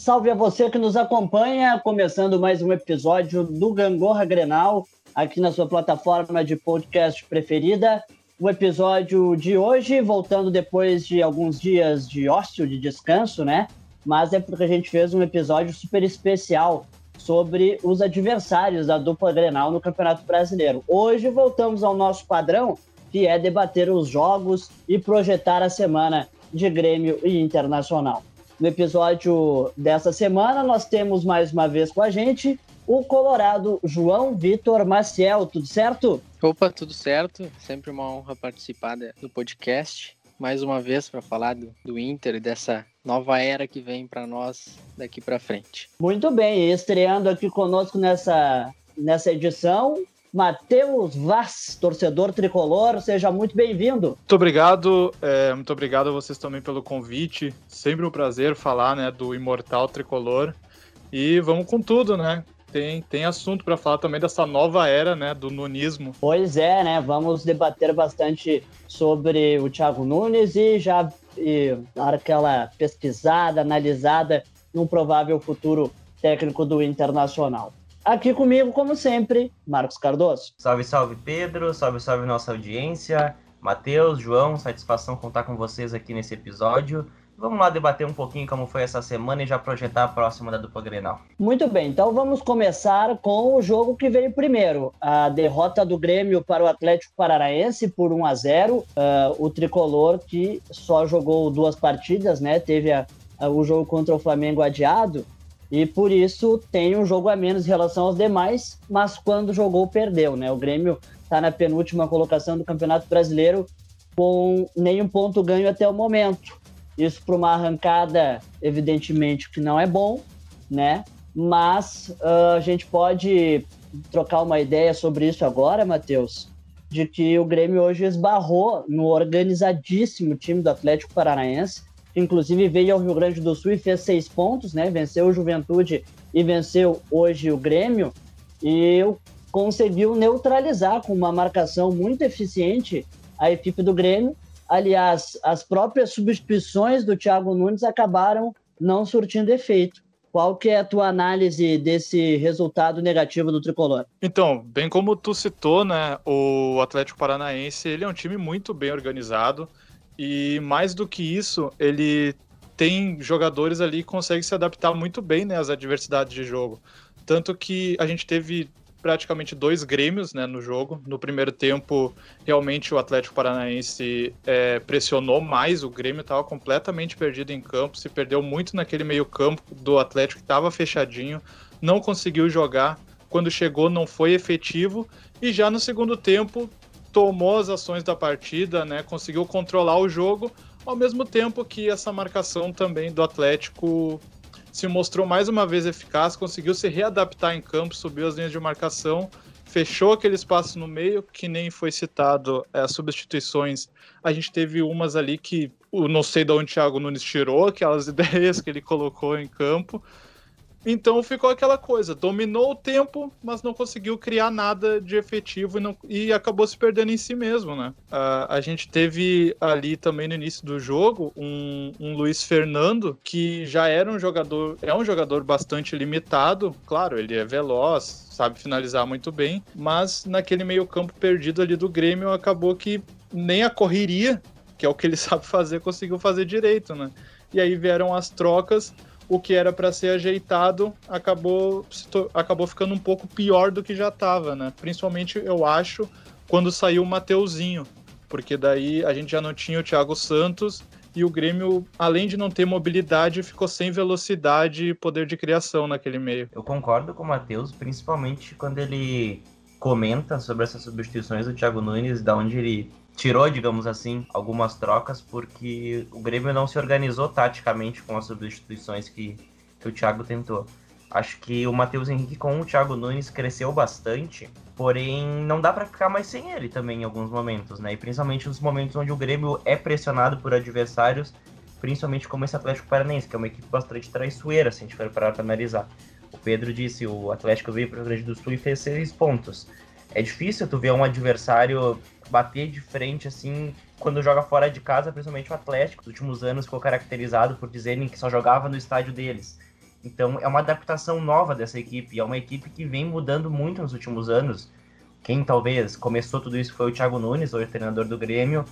Salve a você que nos acompanha, começando mais um episódio do Gangorra Grenal, aqui na sua plataforma de podcast preferida. O episódio de hoje, voltando depois de alguns dias de ócio, de descanso, né? Mas é porque a gente fez um episódio super especial sobre os adversários da dupla Grenal no Campeonato Brasileiro. Hoje voltamos ao nosso padrão, que é debater os jogos e projetar a semana de Grêmio e Internacional. No episódio dessa semana, nós temos mais uma vez com a gente o Colorado João Vitor Maciel. Tudo certo? Opa, tudo certo. Sempre uma honra participar do podcast. Mais uma vez para falar do, do Inter e dessa nova era que vem para nós daqui para frente. Muito bem, estreando aqui conosco nessa, nessa edição, Matheus Vaz, torcedor tricolor, seja muito bem-vindo. Muito obrigado, é, muito obrigado a vocês também pelo convite. Sempre um prazer falar né, do imortal tricolor. E vamos com tudo, né? Tem, tem assunto para falar também dessa nova era, né, do nunismo. Pois é, né? Vamos debater bastante sobre o Thiago Nunes e já e dar aquela pesquisada, analisada num provável futuro técnico do Internacional. Aqui comigo, como sempre, Marcos Cardoso. Salve, salve, Pedro. Salve, salve, nossa audiência. Matheus, João, satisfação contar com vocês aqui nesse episódio. Vamos lá debater um pouquinho como foi essa semana e já projetar a próxima da dupla Grenal. Muito bem, então vamos começar com o jogo que veio primeiro. A derrota do Grêmio para o Atlético Paranaense por 1 a 0 uh, O tricolor que só jogou duas partidas, né? Teve a, a, o jogo contra o Flamengo adiado e por isso tem um jogo a menos em relação aos demais, mas quando jogou, perdeu, né? O Grêmio está na penúltima colocação do Campeonato Brasileiro com nenhum ponto ganho até o momento. Isso para uma arrancada, evidentemente, que não é bom, né? Mas uh, a gente pode trocar uma ideia sobre isso agora, Matheus, de que o Grêmio hoje esbarrou no organizadíssimo time do Atlético Paranaense, inclusive veio ao Rio Grande do Sul e fez seis pontos, né? Venceu o Juventude e venceu hoje o Grêmio e conseguiu neutralizar com uma marcação muito eficiente a equipe do Grêmio. Aliás, as próprias substituições do Thiago Nunes acabaram não surtindo efeito. Qual que é a tua análise desse resultado negativo do Tricolor? Então, bem como tu citou, né, o Atlético Paranaense, ele é um time muito bem organizado. E mais do que isso, ele tem jogadores ali que conseguem se adaptar muito bem né, às adversidades de jogo. Tanto que a gente teve praticamente dois Grêmios né, no jogo. No primeiro tempo, realmente o Atlético Paranaense é, pressionou mais, o Grêmio estava completamente perdido em campo, se perdeu muito naquele meio-campo do Atlético que estava fechadinho, não conseguiu jogar. Quando chegou, não foi efetivo. E já no segundo tempo, tomou as ações da partida, né, conseguiu controlar o jogo, ao mesmo tempo que essa marcação também do Atlético se mostrou mais uma vez eficaz, conseguiu se readaptar em campo, subiu as linhas de marcação, fechou aquele espaço no meio, que nem foi citado é, as substituições. A gente teve umas ali que não sei de onde o Thiago Nunes tirou, aquelas ideias que ele colocou em campo. Então ficou aquela coisa, dominou o tempo, mas não conseguiu criar nada de efetivo e, não, e acabou se perdendo em si mesmo, né? Uh, a gente teve ali também no início do jogo um, um Luiz Fernando que já era um jogador, é um jogador bastante limitado, claro, ele é veloz, sabe finalizar muito bem, mas naquele meio campo perdido ali do Grêmio acabou que nem a correria, que é o que ele sabe fazer, conseguiu fazer direito, né? E aí vieram as trocas o que era para ser ajeitado acabou, acabou ficando um pouco pior do que já estava, né? Principalmente, eu acho, quando saiu o Mateuzinho, porque daí a gente já não tinha o Thiago Santos e o Grêmio, além de não ter mobilidade, ficou sem velocidade e poder de criação naquele meio. Eu concordo com o Matheus, principalmente quando ele comenta sobre essas substituições do Thiago Nunes, da onde ele tirou, digamos assim, algumas trocas, porque o Grêmio não se organizou taticamente com as substituições que, que o Thiago tentou. Acho que o Matheus Henrique com o Thiago Nunes cresceu bastante, porém não dá para ficar mais sem ele também em alguns momentos, né? E principalmente nos momentos onde o Grêmio é pressionado por adversários, principalmente como esse Atlético Paranaense, que é uma equipe bastante traiçoeira, se a gente for parar para analisar. O Pedro disse, o Atlético veio para o Grande do Sul e fez seis pontos. É difícil tu ver um adversário bater de frente, assim, quando joga fora de casa, principalmente o Atlético, nos últimos anos ficou caracterizado por dizerem que só jogava no estádio deles. Então é uma adaptação nova dessa equipe, é uma equipe que vem mudando muito nos últimos anos. Quem talvez começou tudo isso foi o Thiago Nunes, hoje treinador do Grêmio,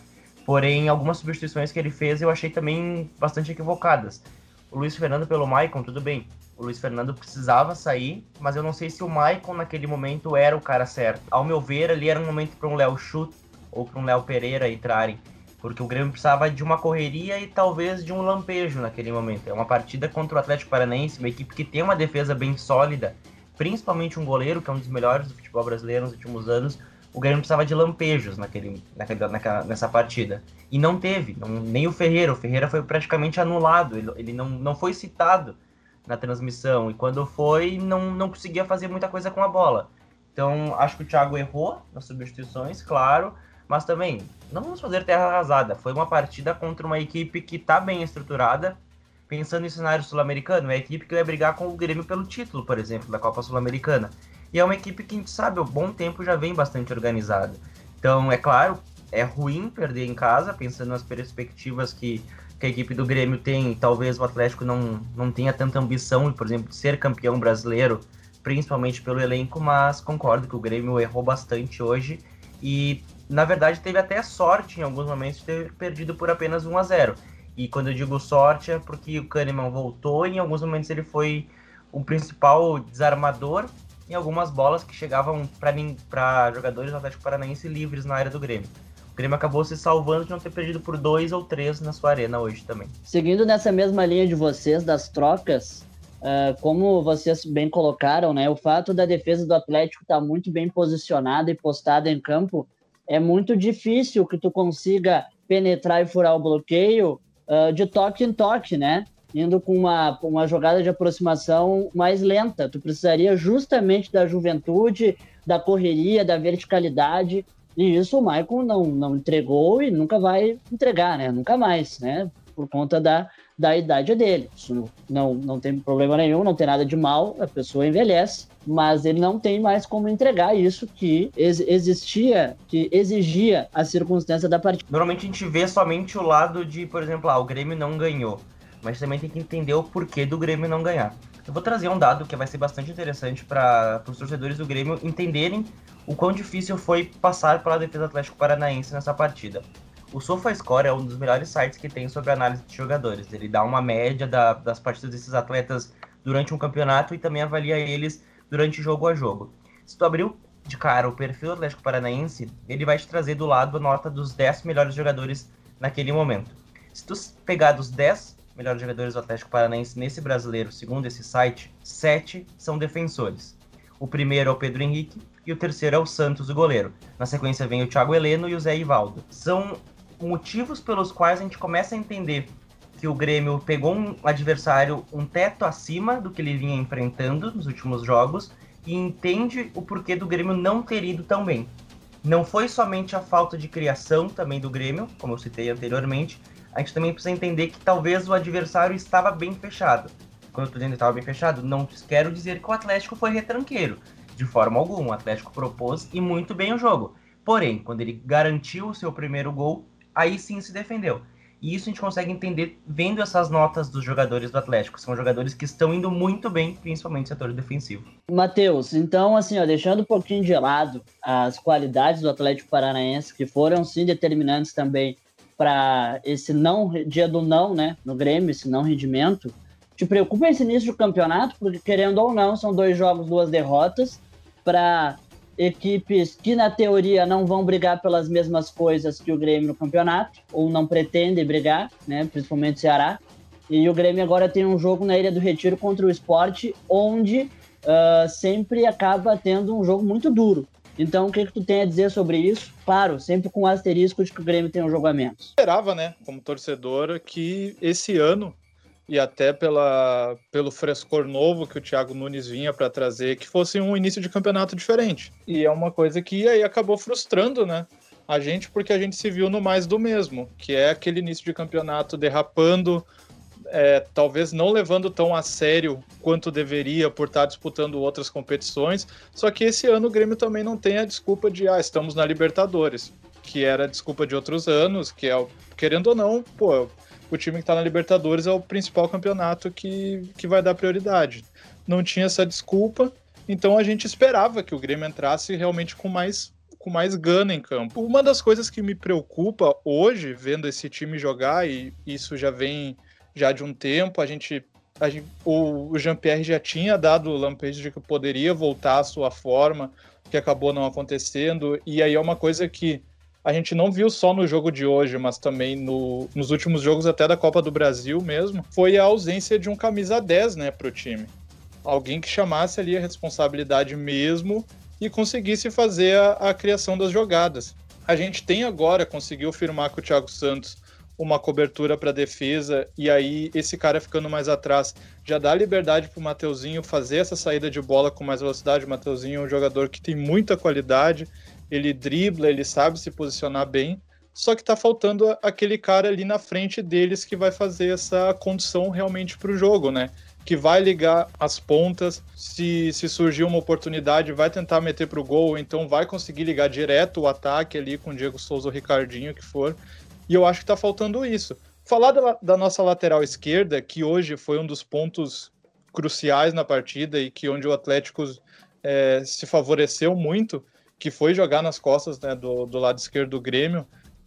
porém algumas substituições que ele fez eu achei também bastante equivocadas. O Luiz Fernando pelo Maicon, tudo bem. O Luiz Fernando precisava sair, mas eu não sei se o Maicon naquele momento era o cara certo. Ao meu ver, ali era um momento para um Léo Chute ou para um Léo Pereira entrarem porque o Grêmio precisava de uma correria e talvez de um lampejo naquele momento. É uma partida contra o Atlético Paranaense, uma equipe que tem uma defesa bem sólida, principalmente um goleiro, que é um dos melhores do futebol brasileiro nos últimos anos. O Grêmio precisava de lampejos naquele, naquele, naquela, nessa partida. E não teve, não, nem o Ferreira. O Ferreira foi praticamente anulado, ele, ele não, não foi citado na transmissão. E quando foi, não, não conseguia fazer muita coisa com a bola. Então, acho que o Thiago errou nas substituições, claro mas também, não vamos fazer terra arrasada. Foi uma partida contra uma equipe que está bem estruturada. Pensando em cenário sul-americano, é a equipe que vai brigar com o Grêmio pelo título, por exemplo, da Copa Sul-Americana. E é uma equipe que a gente sabe, há bom tempo já vem bastante organizada. Então, é claro, é ruim perder em casa, pensando nas perspectivas que, que a equipe do Grêmio tem. Talvez o Atlético não, não tenha tanta ambição, por exemplo, de ser campeão brasileiro, principalmente pelo elenco, mas concordo que o Grêmio errou bastante hoje e na verdade, teve até sorte em alguns momentos de ter perdido por apenas 1 a 0 E quando eu digo sorte é porque o Kahneman voltou e em alguns momentos ele foi o principal desarmador em algumas bolas que chegavam para jogadores do Atlético Paranaense livres na área do Grêmio. Grêmio acabou se salvando de não ter perdido por dois ou três na sua arena hoje também. Seguindo nessa mesma linha de vocês, das trocas, uh, como vocês bem colocaram, né, o fato da defesa do Atlético estar tá muito bem posicionada e postada em campo é muito difícil que tu consiga penetrar e furar o bloqueio uh, de toque em toque, né? Indo com uma, uma jogada de aproximação mais lenta. Tu precisaria justamente da juventude, da correria, da verticalidade. E isso o Maicon não, não entregou e nunca vai entregar, né? Nunca mais, né? Por conta da, da idade dele. Isso não, não tem problema nenhum, não tem nada de mal, a pessoa envelhece, mas ele não tem mais como entregar isso que ex existia, que exigia a circunstância da partida. Normalmente a gente vê somente o lado de, por exemplo, ah, o Grêmio não ganhou, mas também tem que entender o porquê do Grêmio não ganhar. Eu vou trazer um dado que vai ser bastante interessante para os torcedores do Grêmio entenderem o quão difícil foi passar pela defesa Atlético Paranaense nessa partida. O SofaScore é um dos melhores sites que tem sobre análise de jogadores. Ele dá uma média da, das partidas desses atletas durante um campeonato e também avalia eles durante jogo a jogo. Se tu abrir de cara o perfil do Atlético Paranaense, ele vai te trazer do lado a nota dos 10 melhores jogadores naquele momento. Se tu pegar dos 10 melhores jogadores do Atlético Paranaense nesse brasileiro, segundo esse site, 7 são defensores. O primeiro é o Pedro Henrique e o terceiro é o Santos, o goleiro. Na sequência vem o Thiago Heleno e o Zé Ivaldo. São motivos pelos quais a gente começa a entender que o Grêmio pegou um adversário um teto acima do que ele vinha enfrentando nos últimos jogos e entende o porquê do Grêmio não ter ido tão bem. Não foi somente a falta de criação também do Grêmio, como eu citei anteriormente, a gente também precisa entender que talvez o adversário estava bem fechado. Quando eu estou dizendo que estava bem fechado, não quero dizer que o Atlético foi retranqueiro. De forma alguma, o Atlético propôs e muito bem o jogo. Porém, quando ele garantiu o seu primeiro gol, aí sim se defendeu. E isso a gente consegue entender vendo essas notas dos jogadores do Atlético. São jogadores que estão indo muito bem, principalmente no setor defensivo. Matheus, então, assim, ó, deixando um pouquinho de lado as qualidades do Atlético Paranaense, que foram sim determinantes também para esse não dia do não, né, no Grêmio, esse não rendimento. Te preocupa esse início do campeonato, porque querendo ou não, são dois jogos, duas derrotas para equipes que na teoria não vão brigar pelas mesmas coisas que o Grêmio no campeonato, ou não pretendem brigar, né, principalmente o Ceará. E o Grêmio agora tem um jogo na Ilha do Retiro contra o Esporte, onde uh, sempre acaba tendo um jogo muito duro. Então, o que, que tu tem a dizer sobre isso? Claro, sempre com o asterisco de que o Grêmio tem um jogo a menos. Esperava, né, como torcedor, que esse ano e até pela, pelo frescor novo que o Thiago Nunes vinha para trazer, que fosse um início de campeonato diferente. E é uma coisa que aí acabou frustrando, né? A gente, porque a gente se viu no mais do mesmo, que é aquele início de campeonato derrapando, é, talvez não levando tão a sério quanto deveria por estar disputando outras competições. Só que esse ano o Grêmio também não tem a desculpa de, ah, estamos na Libertadores, que era a desculpa de outros anos, que é, querendo ou não, pô o time que está na Libertadores é o principal campeonato que, que vai dar prioridade. Não tinha essa desculpa, então a gente esperava que o Grêmio entrasse realmente com mais com mais gana em campo. Uma das coisas que me preocupa hoje, vendo esse time jogar, e isso já vem já de um tempo, a gente, a gente o, o Jean-Pierre já tinha dado o lampejo de que poderia voltar à sua forma, que acabou não acontecendo, e aí é uma coisa que a gente não viu só no jogo de hoje, mas também no, nos últimos jogos até da Copa do Brasil mesmo, foi a ausência de um camisa 10, né, pro time. Alguém que chamasse ali a responsabilidade mesmo e conseguisse fazer a, a criação das jogadas. A gente tem agora, conseguiu firmar com o Thiago Santos uma cobertura para defesa e aí esse cara ficando mais atrás já dá liberdade para o Mateuzinho fazer essa saída de bola com mais velocidade. O Mateuzinho é um jogador que tem muita qualidade, ele dribla, ele sabe se posicionar bem, só que está faltando aquele cara ali na frente deles que vai fazer essa condição realmente para o jogo, né? Que vai ligar as pontas, se, se surgir uma oportunidade, vai tentar meter para o gol, então vai conseguir ligar direto o ataque ali com o Diego Souza ou Ricardinho, que for. E eu acho que está faltando isso. Falar da, da nossa lateral esquerda, que hoje foi um dos pontos cruciais na partida e que onde o Atlético é, se favoreceu muito, que foi jogar nas costas né, do, do lado esquerdo do Grêmio,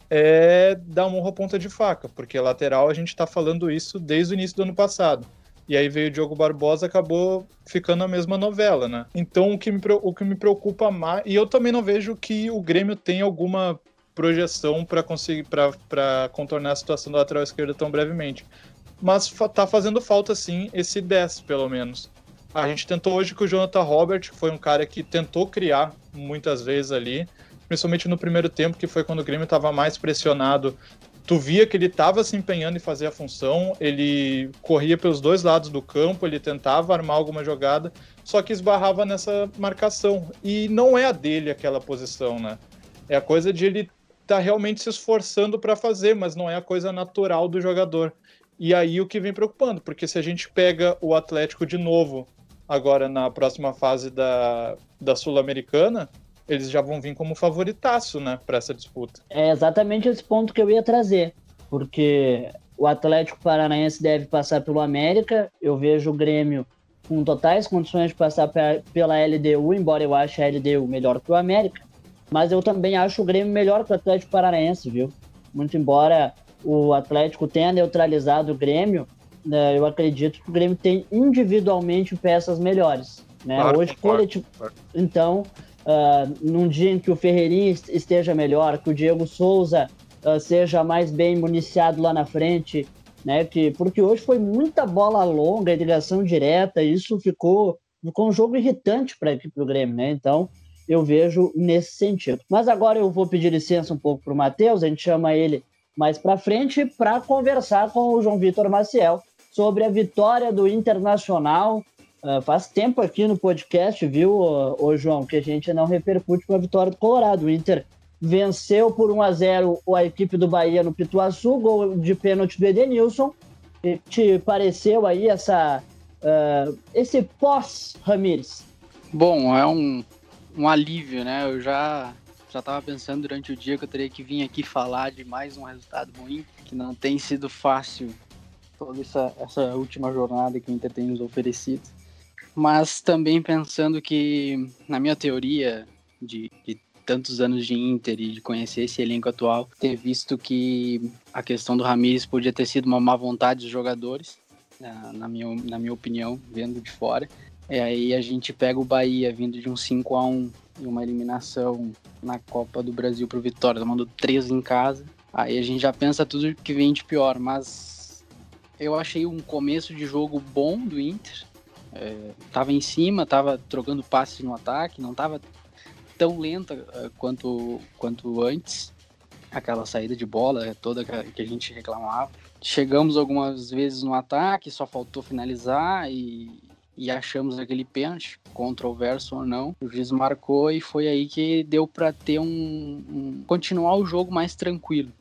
é dar uma honra ponta de faca, porque lateral a gente está falando isso desde o início do ano passado. E aí veio o Diogo Barbosa, acabou ficando a mesma novela, né? Então o que me, o que me preocupa mais. E eu também não vejo que o Grêmio tem alguma projeção para conseguir para contornar a situação da lateral esquerda tão brevemente. Mas tá fazendo falta sim esse 10, pelo menos. A gente tentou hoje com o Jonathan Robert, que foi um cara que tentou criar muitas vezes ali, principalmente no primeiro tempo, que foi quando o Grêmio estava mais pressionado. Tu via que ele estava se empenhando em fazer a função, ele corria pelos dois lados do campo, ele tentava armar alguma jogada, só que esbarrava nessa marcação. E não é a dele aquela posição, né? É a coisa de ele estar tá realmente se esforçando para fazer, mas não é a coisa natural do jogador. E aí o que vem preocupando, porque se a gente pega o Atlético de novo agora na próxima fase da, da Sul-Americana, eles já vão vir como favoritaço, né, para essa disputa. É exatamente esse ponto que eu ia trazer, porque o Atlético Paranaense deve passar pelo América, eu vejo o Grêmio com totais condições de passar pela LDU, embora eu ache a LDU melhor que o América, mas eu também acho o Grêmio melhor que o Atlético Paranaense, viu? Muito embora o Atlético tenha neutralizado o Grêmio, né, eu acredito que o Grêmio tem individualmente peças melhores. Né? Claro, Hoje, coletivo. Claro. Então, uh, num dia em que o Ferreirinha esteja melhor, que o Diego Souza uh, seja mais bem municiado lá na frente, né? Que, porque hoje foi muita bola longa, ligação direta, e isso ficou, ficou um jogo irritante para a equipe do Grêmio, né? Então, eu vejo nesse sentido. Mas agora eu vou pedir licença um pouco para o Matheus, a gente chama ele mais para frente para conversar com o João Vitor Maciel, sobre a vitória do Internacional. Uh, faz tempo aqui no podcast, viu, ô, ô, João, que a gente não repercute com a vitória do Colorado. O Inter venceu por 1 a 0 a equipe do Bahia no Pituaçu, gol de pênalti do Edenilson. E te pareceu aí essa, uh, esse pós-Ramires? Bom, é um, um alívio, né? Eu já já estava pensando durante o dia que eu teria que vir aqui falar de mais um resultado ruim, que não tem sido fácil toda essa, essa última jornada que o Inter tem nos oferecido. Mas também pensando que, na minha teoria de, de tantos anos de Inter e de conhecer esse elenco atual, ter visto que a questão do Ramires podia ter sido uma má vontade dos jogadores, na minha, na minha opinião, vendo de fora. E aí a gente pega o Bahia vindo de um 5 a 1 e uma eliminação na Copa do Brasil para o Vitória, tomando três em casa. Aí a gente já pensa tudo que vem de pior, mas eu achei um começo de jogo bom do Inter. É, tava em cima, tava trocando passes no ataque, não tava tão lenta uh, quanto, quanto antes. Aquela saída de bola toda que a gente reclamava. Chegamos algumas vezes no ataque, só faltou finalizar e, e achamos aquele pênalti, controverso ou não. O juiz marcou e foi aí que deu para ter um, um, continuar o jogo mais tranquilo,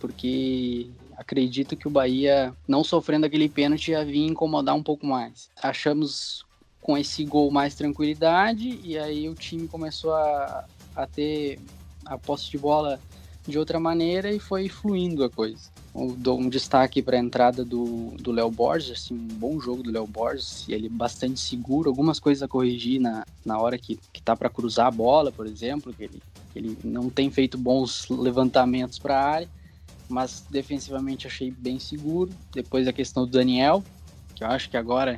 porque acredito que o Bahia, não sofrendo aquele pênalti, ia vir incomodar um pouco mais. Achamos com esse gol mais tranquilidade e aí o time começou a, a ter a posse de bola de outra maneira e foi fluindo a coisa. Dou um destaque para a entrada do Léo Borges, assim, um bom jogo do Léo Borges, ele bastante seguro, algumas coisas a corrigir na, na hora que, que tá para cruzar a bola, por exemplo, que ele, ele não tem feito bons levantamentos para a área, mas defensivamente achei bem seguro. Depois a questão do Daniel, que eu acho que agora,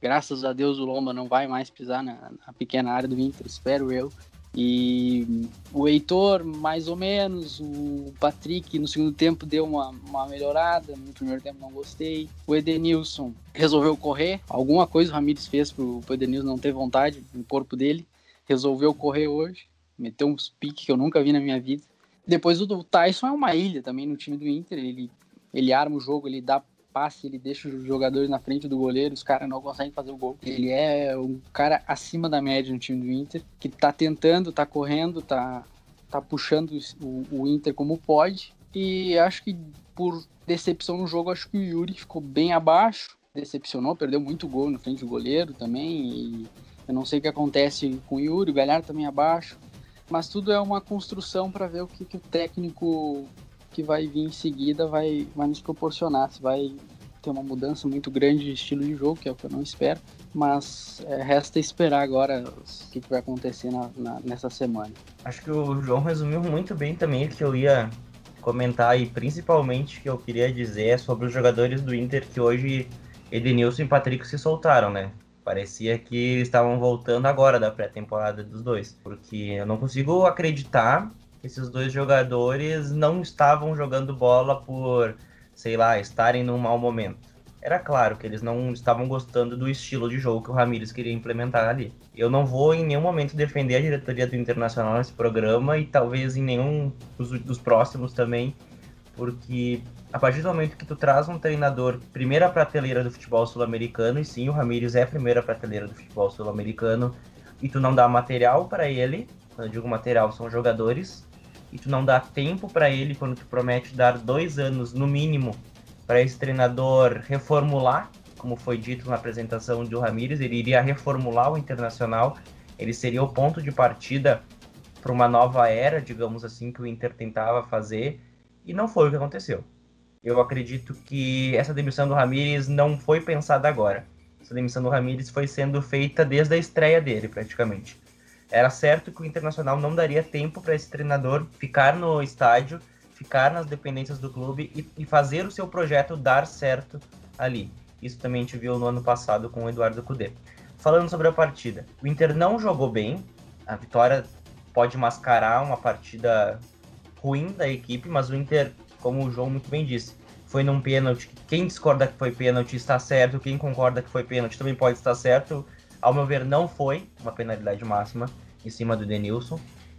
graças a Deus, o Lomba não vai mais pisar na, na pequena área do Inter, espero eu. E o Heitor, mais ou menos. O Patrick, no segundo tempo, deu uma, uma melhorada. No primeiro tempo, não gostei. O Edenilson resolveu correr. Alguma coisa o Ramires fez pro, pro Edenilson não ter vontade no corpo dele. Resolveu correr hoje. Meteu uns piques que eu nunca vi na minha vida. Depois o Tyson é uma ilha também no time do Inter. Ele, ele arma o jogo, ele dá passe, ele deixa os jogadores na frente do goleiro, os caras não conseguem fazer o gol. Ele é um cara acima da média no time do Inter, que tá tentando, tá correndo, tá, tá puxando o, o Inter como pode. E acho que por decepção no jogo, acho que o Yuri ficou bem abaixo, decepcionou, perdeu muito gol na frente do goleiro também. Eu não sei o que acontece com o Yuri, o Galhardo também abaixo. Mas tudo é uma construção para ver o que, que o técnico que vai vir em seguida vai, vai nos proporcionar. Se vai ter uma mudança muito grande de estilo de jogo, que é o que eu não espero. Mas é, resta esperar agora o que, que vai acontecer na, na, nessa semana. Acho que o João resumiu muito bem também o que eu ia comentar e principalmente o que eu queria dizer é sobre os jogadores do Inter que hoje Edenilson e Patrick se soltaram, né? Parecia que estavam voltando agora da pré-temporada dos dois. Porque eu não consigo acreditar esses dois jogadores não estavam jogando bola por, sei lá, estarem num mau momento. Era claro que eles não estavam gostando do estilo de jogo que o Ramires queria implementar ali. Eu não vou em nenhum momento defender a diretoria do Internacional nesse programa e talvez em nenhum dos, dos próximos também, porque a partir do momento que tu traz um treinador primeira prateleira do futebol sul-americano, e sim, o Ramires é primeira prateleira do futebol sul-americano, e tu não dá material para ele, quando eu digo material, são jogadores, e tu não dá tempo para ele quando tu promete dar dois anos no mínimo para esse treinador reformular, como foi dito na apresentação do Ramires, ele iria reformular o Internacional, ele seria o ponto de partida para uma nova era, digamos assim, que o Inter tentava fazer, e não foi o que aconteceu. Eu acredito que essa demissão do Ramires não foi pensada agora. Essa demissão do Ramires foi sendo feita desde a estreia dele, praticamente. Era certo que o Internacional não daria tempo para esse treinador ficar no estádio, ficar nas dependências do clube e, e, fazer o seu projeto dar certo ali. Isso também a gente viu no ano passado com o Eduardo Cudê. Falando sobre a partida, o Inter não jogou bem, a vitória pode mascarar uma partida ruim da equipe, mas o Inter, como o João muito bem disse, foi num pênalti. Quem discorda que foi pênalti está certo, quem concorda que foi pênalti também pode estar certo. Ao meu ver, não foi uma penalidade máxima em cima do Denilson.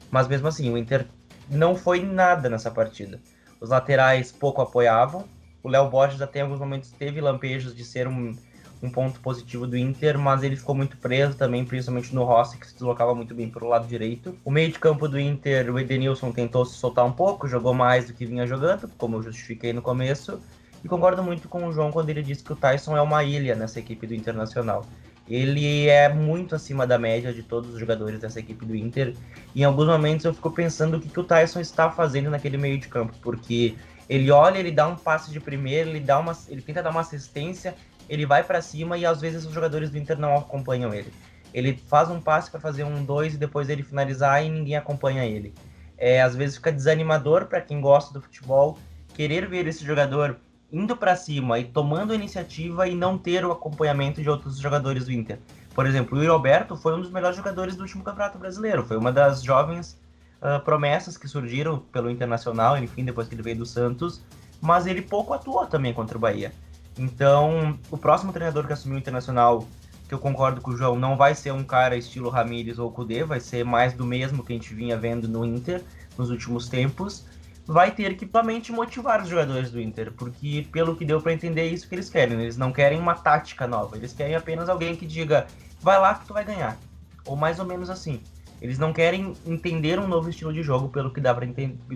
Mas mesmo assim, o Inter não foi nada nessa partida. Os laterais pouco apoiavam. O Léo Borges até em alguns momentos teve lampejos de ser um, um ponto positivo do Inter, mas ele ficou muito preso também, principalmente no Rossi, que se deslocava muito bem para o lado direito. O meio de campo do Inter, o Edenilson tentou se soltar um pouco, jogou mais do que vinha jogando, como eu justifiquei no começo. E concordo muito com o João quando ele disse que o Tyson é uma ilha nessa equipe do Internacional ele é muito acima da média de todos os jogadores dessa equipe do Inter. Em alguns momentos eu fico pensando o que, que o Tyson está fazendo naquele meio de campo, porque ele olha, ele dá um passe de primeira, ele dá uma, ele tenta dar uma assistência, ele vai para cima e às vezes os jogadores do Inter não acompanham ele. Ele faz um passe para fazer um dois e depois ele finalizar e ninguém acompanha ele. É, às vezes fica desanimador para quem gosta do futebol querer ver esse jogador indo para cima e tomando a iniciativa e não ter o acompanhamento de outros jogadores do Inter. Por exemplo, o Yuri Alberto foi um dos melhores jogadores do último Campeonato Brasileiro, foi uma das jovens uh, promessas que surgiram pelo Internacional, enfim, depois que ele veio do Santos, mas ele pouco atuou também contra o Bahia. Então, o próximo treinador que assumiu o Internacional, que eu concordo com o João, não vai ser um cara estilo Ramires ou Kudê, vai ser mais do mesmo que a gente vinha vendo no Inter nos últimos tempos vai ter que somente motivar os jogadores do Inter, porque pelo que deu para entender é isso que eles querem. Eles não querem uma tática nova, eles querem apenas alguém que diga, vai lá que tu vai ganhar, ou mais ou menos assim. Eles não querem entender um novo estilo de jogo pelo que dá para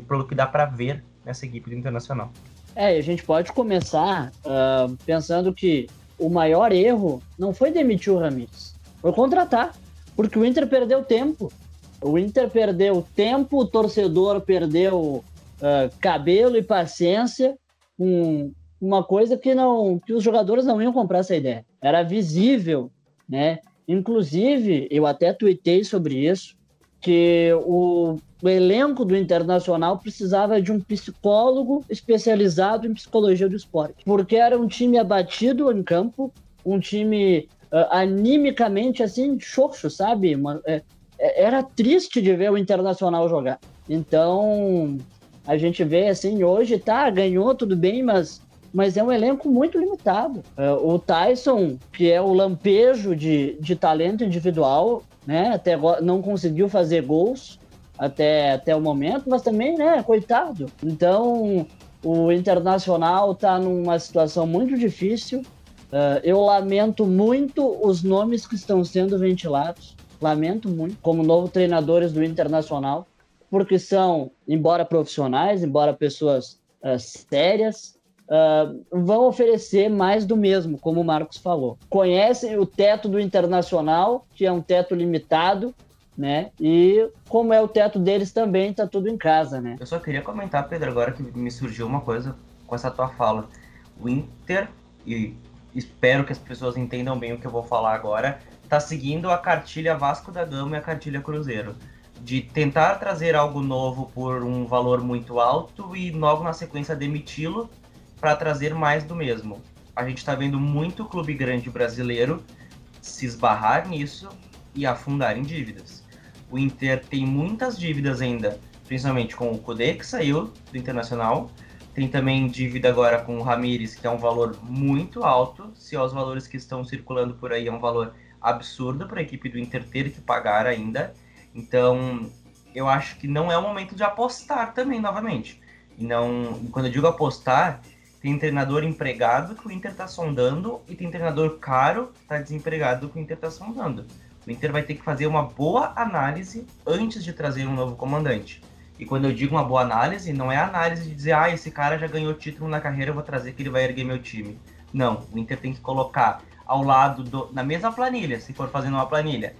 pelo que dá para ver nessa equipe do Internacional. É, a gente pode começar uh, pensando que o maior erro não foi demitir o Ramires, foi contratar, porque o Inter perdeu tempo. O Inter perdeu tempo, o torcedor perdeu uh, cabelo e paciência uma coisa que não que os jogadores não iam comprar essa ideia. Era visível, né? Inclusive, eu até tuitei sobre isso, que o, o elenco do Internacional precisava de um psicólogo especializado em psicologia do esporte, porque era um time abatido em campo, um time uh, animicamente assim xoxo, sabe? Uma, é, é, era triste de ver o Internacional jogar. Então, a gente vê assim, hoje tá, ganhou tudo bem, mas mas é um elenco muito limitado. Uh, o Tyson, que é o lampejo de, de talento individual, né? Até agora não conseguiu fazer gols até, até o momento, mas também, né, coitado. Então, o Internacional está numa situação muito difícil. Uh, eu lamento muito os nomes que estão sendo ventilados. Lamento muito, como novo treinadores do Internacional, porque são, embora profissionais, embora pessoas uh, sérias, uh, vão oferecer mais do mesmo, como o Marcos falou. Conhecem o teto do Internacional, que é um teto limitado, né? E como é o teto deles também, tá tudo em casa, né? Eu só queria comentar, Pedro, agora que me surgiu uma coisa com essa tua fala. O Inter, e espero que as pessoas entendam bem o que eu vou falar agora, tá seguindo a cartilha Vasco da Gama e a cartilha Cruzeiro. De tentar trazer algo novo por um valor muito alto e logo na sequência demiti-lo para trazer mais do mesmo. A gente está vendo muito clube grande brasileiro se esbarrar nisso e afundar em dívidas. O Inter tem muitas dívidas ainda, principalmente com o Kudê, que saiu do Internacional. Tem também dívida agora com o Ramires, que é um valor muito alto. Se os valores que estão circulando por aí é um valor absurdo para a equipe do Inter ter que pagar ainda. Então, eu acho que não é o momento de apostar também, novamente. E não, quando eu digo apostar, tem treinador empregado que o Inter está sondando e tem treinador caro que está desempregado que o Inter está sondando. O Inter vai ter que fazer uma boa análise antes de trazer um novo comandante. E quando eu digo uma boa análise, não é análise de dizer, ah, esse cara já ganhou título na carreira, eu vou trazer que ele vai erguer meu time. Não, o Inter tem que colocar ao lado, do, na mesma planilha, se for fazendo uma planilha,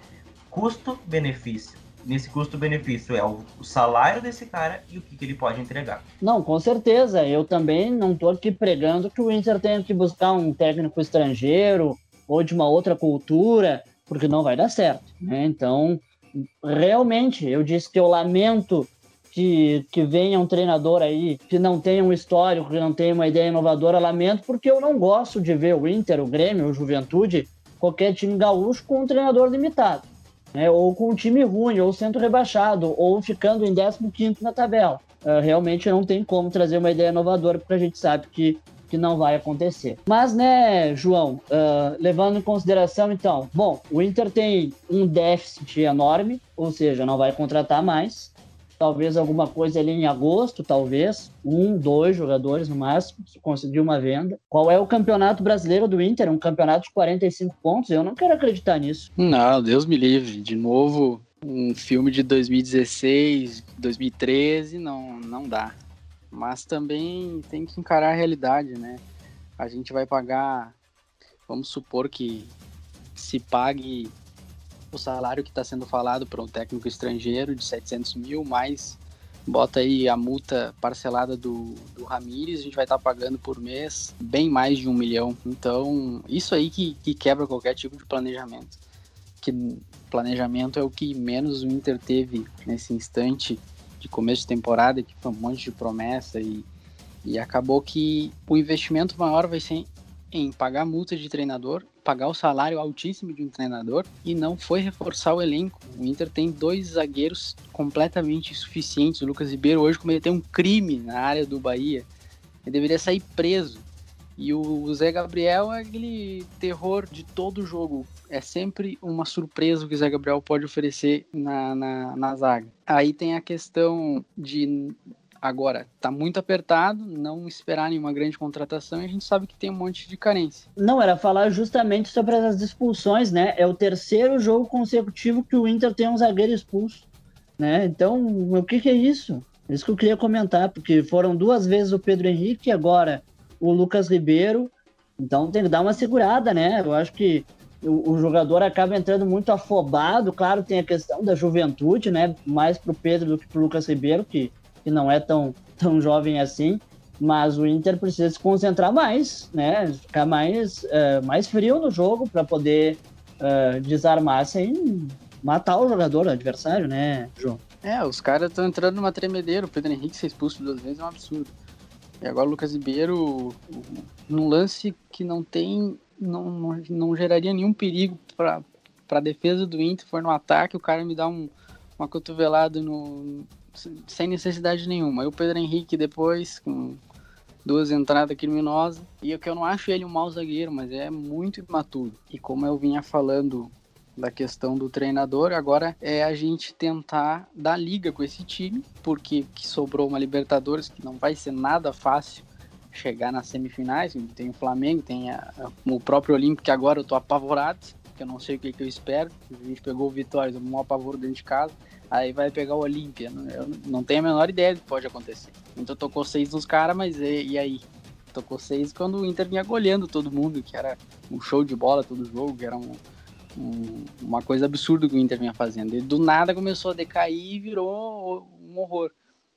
custo-benefício nesse custo-benefício é o, salário desse cara e o que, que, ele pode entregar. Não, com certeza. Eu também não estou aqui pregando que o Inter tenha que buscar um técnico estrangeiro ou de uma outra cultura, porque não vai dar certo. Né? Então, realmente, eu disse que eu lamento que, que venha um treinador aí que não tenha um histórico, que não tenha uma ideia inovadora, lamento, porque eu não gosto de ver o Inter, o Grêmio, o Juventude, qualquer time gaúcho com um treinador limitado né, ou com um time ruim, ou sendo rebaixado, ou ficando em 15 na tabela. Uh, realmente não tem como trazer uma ideia inovadora, porque a gente sabe que, que não vai acontecer. Mas, né, João, uh, levando em consideração, então, bom, o Inter tem um déficit enorme, ou seja, não vai contratar mais talvez alguma coisa ali em agosto, talvez, um, dois jogadores no máximo, se conseguir uma venda. Qual é o campeonato brasileiro do Inter? Um campeonato de 45 pontos? Eu não quero acreditar nisso. Não, Deus me livre. De novo, um filme de 2016, 2013, não, não dá. Mas também tem que encarar a realidade, né? A gente vai pagar, vamos supor que se pague o salário que está sendo falado para um técnico estrangeiro de 700 mil, mais bota aí a multa parcelada do, do Ramires, a gente vai estar tá pagando por mês bem mais de um milhão. Então, isso aí que, que quebra qualquer tipo de planejamento. Que planejamento é o que menos o Inter teve nesse instante de começo de temporada, que foi um monte de promessa e, e acabou que o investimento maior vai ser em pagar multa de treinador, pagar o salário altíssimo de um treinador e não foi reforçar o elenco. O Inter tem dois zagueiros completamente insuficientes. O Lucas Ribeiro hoje cometeu um crime na área do Bahia. Ele deveria sair preso. E o Zé Gabriel é aquele terror de todo jogo. É sempre uma surpresa que o Zé Gabriel pode oferecer na, na, na zaga. Aí tem a questão de Agora, tá muito apertado, não esperar nenhuma grande contratação e a gente sabe que tem um monte de carência. Não, era falar justamente sobre as expulsões, né? É o terceiro jogo consecutivo que o Inter tem um zagueiro expulso, né? Então, o que, que é isso? É isso que eu queria comentar, porque foram duas vezes o Pedro Henrique agora o Lucas Ribeiro. Então tem que dar uma segurada, né? Eu acho que o, o, jogador acaba entrando muito afobado. Claro, tem a questão da juventude, né? Mais pro Pedro do que pro Lucas Ribeiro, que que não é tão, tão jovem assim, mas o Inter precisa se concentrar mais, né? Ficar mais, uh, mais frio no jogo para poder uh, desarmar sem matar o jogador o adversário, né, João? É, os caras estão entrando numa tremedeira. O Pedro Henrique ser expulso duas vezes é um absurdo. E agora o Lucas Ribeiro, num lance que não tem. não, não, geraria nenhum perigo para a defesa do Inter, for no ataque, o cara me dá um, uma cotovelada no, sem necessidade nenhuma. Aí o Pedro Henrique depois, com duas entradas criminosas. E o que eu não acho ele um mau zagueiro, mas é muito imaturo. E como eu vinha falando da questão do treinador, agora é a gente tentar dar liga com esse time, porque que sobrou uma Libertadores que não vai ser nada fácil chegar nas semifinais, tem o Flamengo, tem a, o próprio Olímpico, que agora eu tô apavorado, que eu não sei o que, que eu espero, a gente pegou o Vitória, um apavoro dentro de casa, aí vai pegar o Olímpia, eu não tenho a menor ideia do que pode acontecer. Então tocou seis nos caras, mas e, e aí? Tocou seis quando o Inter vinha goleando todo mundo, que era um show de bola todo jogo, que era um, um, uma coisa absurda que o Inter vinha fazendo. E do nada começou a decair e virou um horror.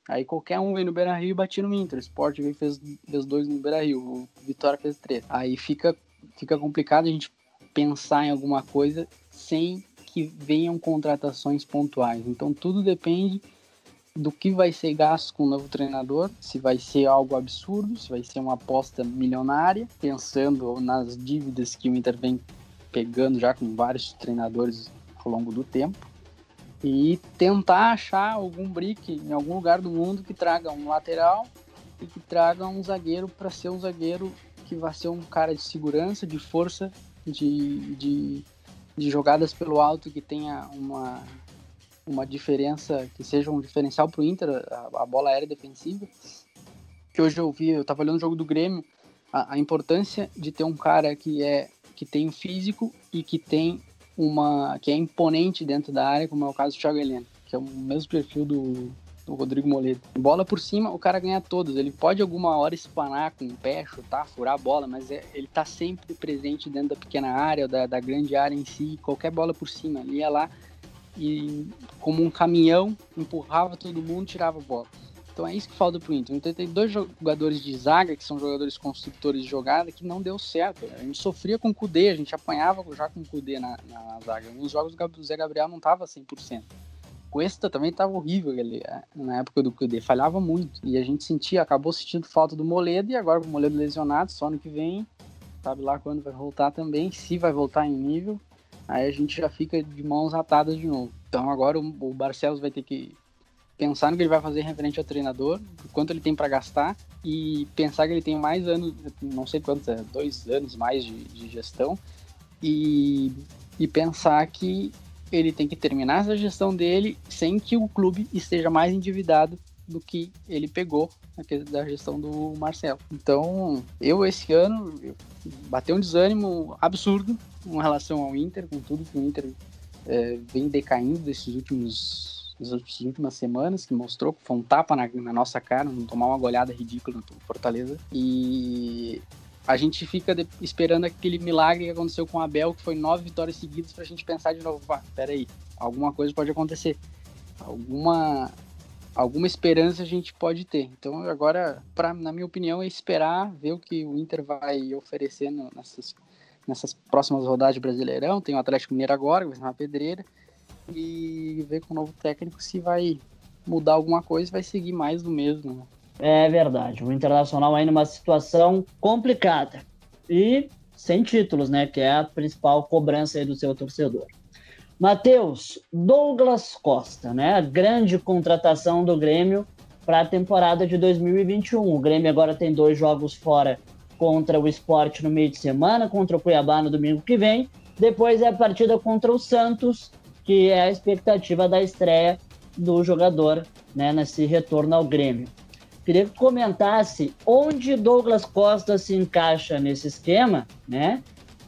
Aí qualquer um veio no Beira Rio e batia no Inter. O Sport veio fez, fez dois no Beira Rio, o Vitória fez três. Aí fica, fica complicado a gente pensar em alguma coisa sem que venham contratações pontuais. Então tudo depende do que vai ser gasto com o novo treinador, se vai ser algo absurdo, se vai ser uma aposta milionária, pensando nas dívidas que o Inter vem pegando já com vários treinadores ao longo do tempo e tentar achar algum brick em algum lugar do mundo que traga um lateral e que traga um zagueiro para ser um zagueiro que vai ser um cara de segurança, de força, de, de, de jogadas pelo alto que tenha uma, uma diferença, que seja um diferencial para o Inter, a, a, bola aérea defensiva. Que hoje eu vi, eu estava olhando o jogo do Grêmio, a, a importância de ter um cara que é que tem físico e que tem uma que é imponente dentro da área, como é o caso do Thiago Heleno, que é o mesmo perfil do, do Rodrigo Moledo. Bola por cima, o cara ganha todas. Ele pode alguma hora espanar com o pé, chutar, furar a bola, mas é, ele tá sempre presente dentro da pequena área, da, da grande área em si, qualquer bola por cima. Ele ia lá e, como um caminhão, empurrava todo mundo, tirava a bola. Então é isso que falta pro Inter. Então tem dois jogadores de zaga, que são jogadores construtores de jogada, que não deu certo. A gente sofria com o Kudê, a gente apanhava já com o Kudê na, na zaga. Nos jogos o Zé Gabriel não tava 100%. Cuesta também tava horrível ele, é, na época do Kudê, falhava muito. E a gente sentia, acabou sentindo falta do Moledo, e agora o Moledo lesionado, só no que vem, sabe lá quando vai voltar também, se vai voltar em nível, aí a gente já fica de mãos atadas de novo. Então agora o, o Barcelos vai ter que pensar no que ele vai fazer referente ao treinador, quanto ele tem para gastar e pensar que ele tem mais anos, não sei quantos, é, dois anos mais de, de gestão e, e pensar que ele tem que terminar essa gestão dele sem que o clube esteja mais endividado do que ele pegou da gestão do Marcelo. Então, eu esse ano bateu um desânimo absurdo com relação ao Inter, com tudo que o Inter é, vem decaindo desses últimos nas últimas semanas, que mostrou que foi um tapa na, na nossa cara, não tomar uma goleada ridícula no Fortaleza. E a gente fica de, esperando aquele milagre que aconteceu com o Abel, que foi nove vitórias seguidas, pra gente pensar de novo, pá, peraí, alguma coisa pode acontecer. Alguma, alguma esperança a gente pode ter. Então agora, pra, na minha opinião, é esperar, ver o que o Inter vai oferecendo nessas, nessas próximas rodadas de Brasileirão. Tem o Atlético Mineiro agora, que vai ser uma pedreira e ver com o novo técnico se vai mudar alguma coisa vai seguir mais do mesmo. É verdade. O Internacional aí numa situação complicada. E sem títulos, né? Que é a principal cobrança aí do seu torcedor. Matheus, Douglas Costa, né? A grande contratação do Grêmio para a temporada de 2021. O Grêmio agora tem dois jogos fora contra o Esporte no meio de semana, contra o Cuiabá no domingo que vem. Depois é a partida contra o Santos que é a expectativa da estreia do jogador né, nesse retorno ao Grêmio. Queria que comentasse onde Douglas Costa se encaixa nesse esquema, né?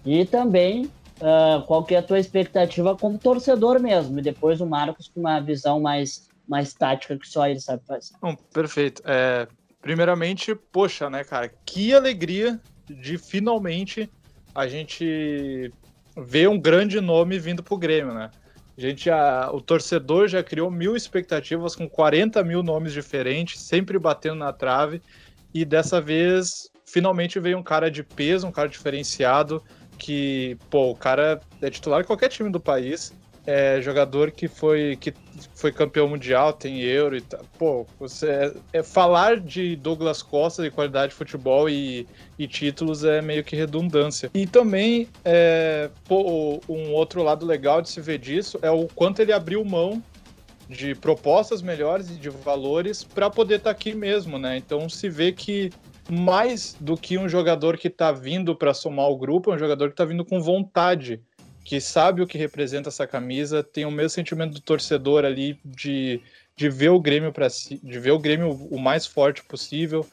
E também uh, qual que é a tua expectativa como torcedor mesmo. E depois o Marcos com uma visão mais, mais tática que só ele sabe fazer. Bom, perfeito. É, primeiramente, poxa, né, cara? Que alegria de finalmente a gente ver um grande nome vindo pro Grêmio, né? Gente já, o torcedor já criou mil expectativas com 40 mil nomes diferentes, sempre batendo na trave. E dessa vez, finalmente veio um cara de peso, um cara diferenciado, que, pô, o cara é titular em qualquer time do país, é jogador que foi, que foi campeão mundial, tem euro e tal. Pô, você é, é, falar de Douglas Costa de qualidade de futebol e, e títulos é meio que redundância. E também, é, pô, um outro lado legal de se ver disso é o quanto ele abriu mão de propostas melhores e de valores para poder estar tá aqui mesmo, né? Então se vê que mais do que um jogador que está vindo para somar o grupo, é um jogador que está vindo com vontade que sabe o que representa essa camisa, tem o mesmo sentimento do torcedor ali de, de ver o Grêmio para si, de ver o Grêmio o mais forte possível.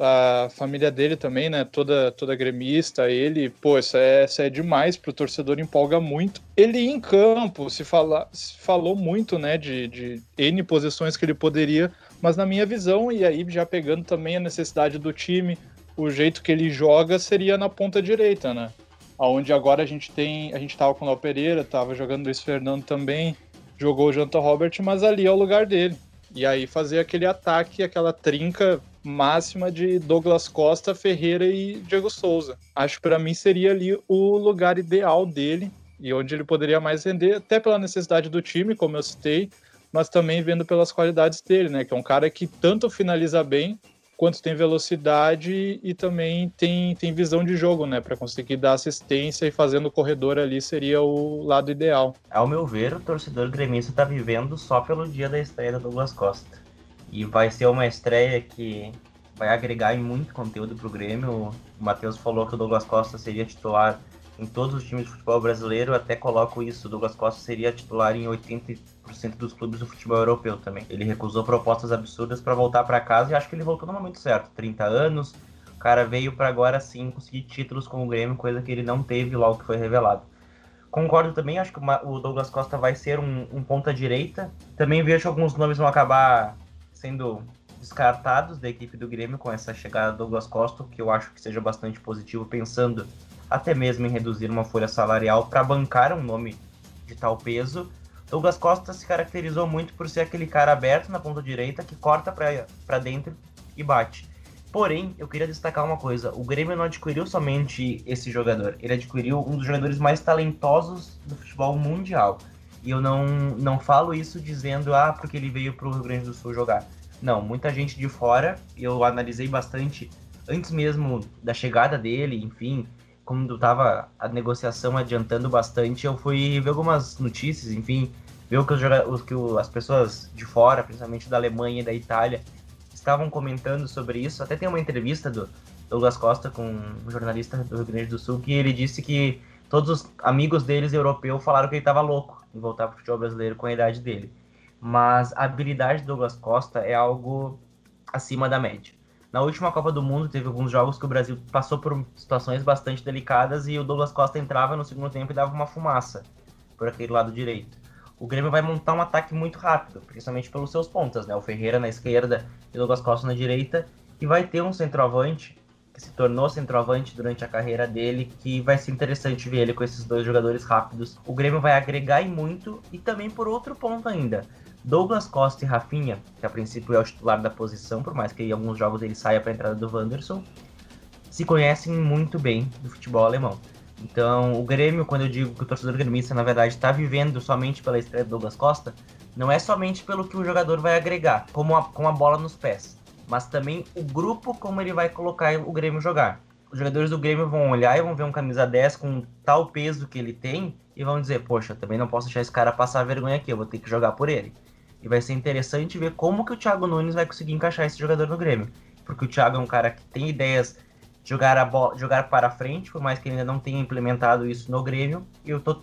A família dele também, né? Toda, toda gremista, ele, pô, isso é, isso é demais pro torcedor, empolga muito. Ele em campo, se, fala, se falou muito, né, de, de N posições que ele poderia, mas na minha visão, e aí já pegando também a necessidade do time, o jeito que ele joga seria na ponta direita, né? Onde agora a gente tem. A gente tava com o Léo Pereira, tava jogando Luiz Fernando também, jogou o Janta Robert, mas ali é o lugar dele. E aí fazer aquele ataque, aquela trinca máxima de Douglas Costa, Ferreira e Diego Souza. Acho que para mim seria ali o lugar ideal dele e onde ele poderia mais render, até pela necessidade do time, como eu citei, mas também vendo pelas qualidades dele, né? Que é um cara que tanto finaliza bem quanto tem velocidade e também tem, tem visão de jogo, né? Para conseguir dar assistência e fazendo o corredor ali seria o lado ideal. Ao meu ver, o torcedor gremista está vivendo só pelo dia da estreia do Douglas Costa. E vai ser uma estreia que vai agregar muito conteúdo para o Grêmio. O Matheus falou que o Douglas Costa seria titular em todos os times de futebol brasileiro, até coloco isso, Douglas Costa seria titular em 80% dos clubes do futebol europeu também. Ele recusou propostas absurdas para voltar para casa e acho que ele voltou no momento certo, 30 anos, o cara veio para agora sim conseguir títulos com o Grêmio, coisa que ele não teve logo que foi revelado. Concordo também, acho que o Douglas Costa vai ser um, um ponta-direita. Também vejo que alguns nomes vão acabar sendo descartados da equipe do Grêmio com essa chegada do Douglas Costa, que eu acho que seja bastante positivo, pensando até mesmo em reduzir uma folha salarial para bancar um nome de tal peso. Douglas Costa se caracterizou muito por ser aquele cara aberto na ponta direita que corta para dentro e bate. Porém, eu queria destacar uma coisa: o Grêmio não adquiriu somente esse jogador, ele adquiriu um dos jogadores mais talentosos do futebol mundial. E eu não, não falo isso dizendo, ah, porque ele veio para o Rio Grande do Sul jogar. Não, muita gente de fora, eu analisei bastante antes mesmo da chegada dele, enfim, quando tava a negociação adiantando bastante, eu fui ver algumas notícias, enfim, ver o que, os, que as pessoas de fora, principalmente da Alemanha e da Itália, estavam comentando sobre isso. Até tem uma entrevista do Douglas Costa com um jornalista do Rio Grande do Sul que ele disse que todos os amigos deles europeus falaram que ele estava louco em voltar para o futebol brasileiro com a idade dele. Mas a habilidade do Douglas Costa é algo acima da média. Na última Copa do Mundo, teve alguns jogos que o Brasil passou por situações bastante delicadas e o Douglas Costa entrava no segundo tempo e dava uma fumaça por aquele lado direito. O Grêmio vai montar um ataque muito rápido, principalmente pelos seus pontas, né? O Ferreira na esquerda e o Douglas Costa na direita, e vai ter um centroavante que se tornou centroavante durante a carreira dele, que vai ser interessante ver ele com esses dois jogadores rápidos. O Grêmio vai agregar em muito e também por outro ponto ainda. Douglas Costa e Rafinha, que a princípio é o titular da posição, por mais que em alguns jogos ele saia para a entrada do Wanderson, se conhecem muito bem do futebol alemão. Então, o Grêmio, quando eu digo que o torcedor gremista, na verdade, está vivendo somente pela estreia do Douglas Costa, não é somente pelo que o jogador vai agregar, como a, com a bola nos pés, mas também o grupo como ele vai colocar o Grêmio jogar. Os jogadores do Grêmio vão olhar e vão ver um camisa 10 com tal peso que ele tem e vão dizer, poxa, também não posso deixar esse cara passar vergonha aqui, eu vou ter que jogar por ele. E vai ser interessante ver como que o Thiago Nunes vai conseguir encaixar esse jogador no Grêmio. Porque o Thiago é um cara que tem ideias de jogar, a bola, jogar para frente, por mais que ele ainda não tenha implementado isso no Grêmio. E eu tô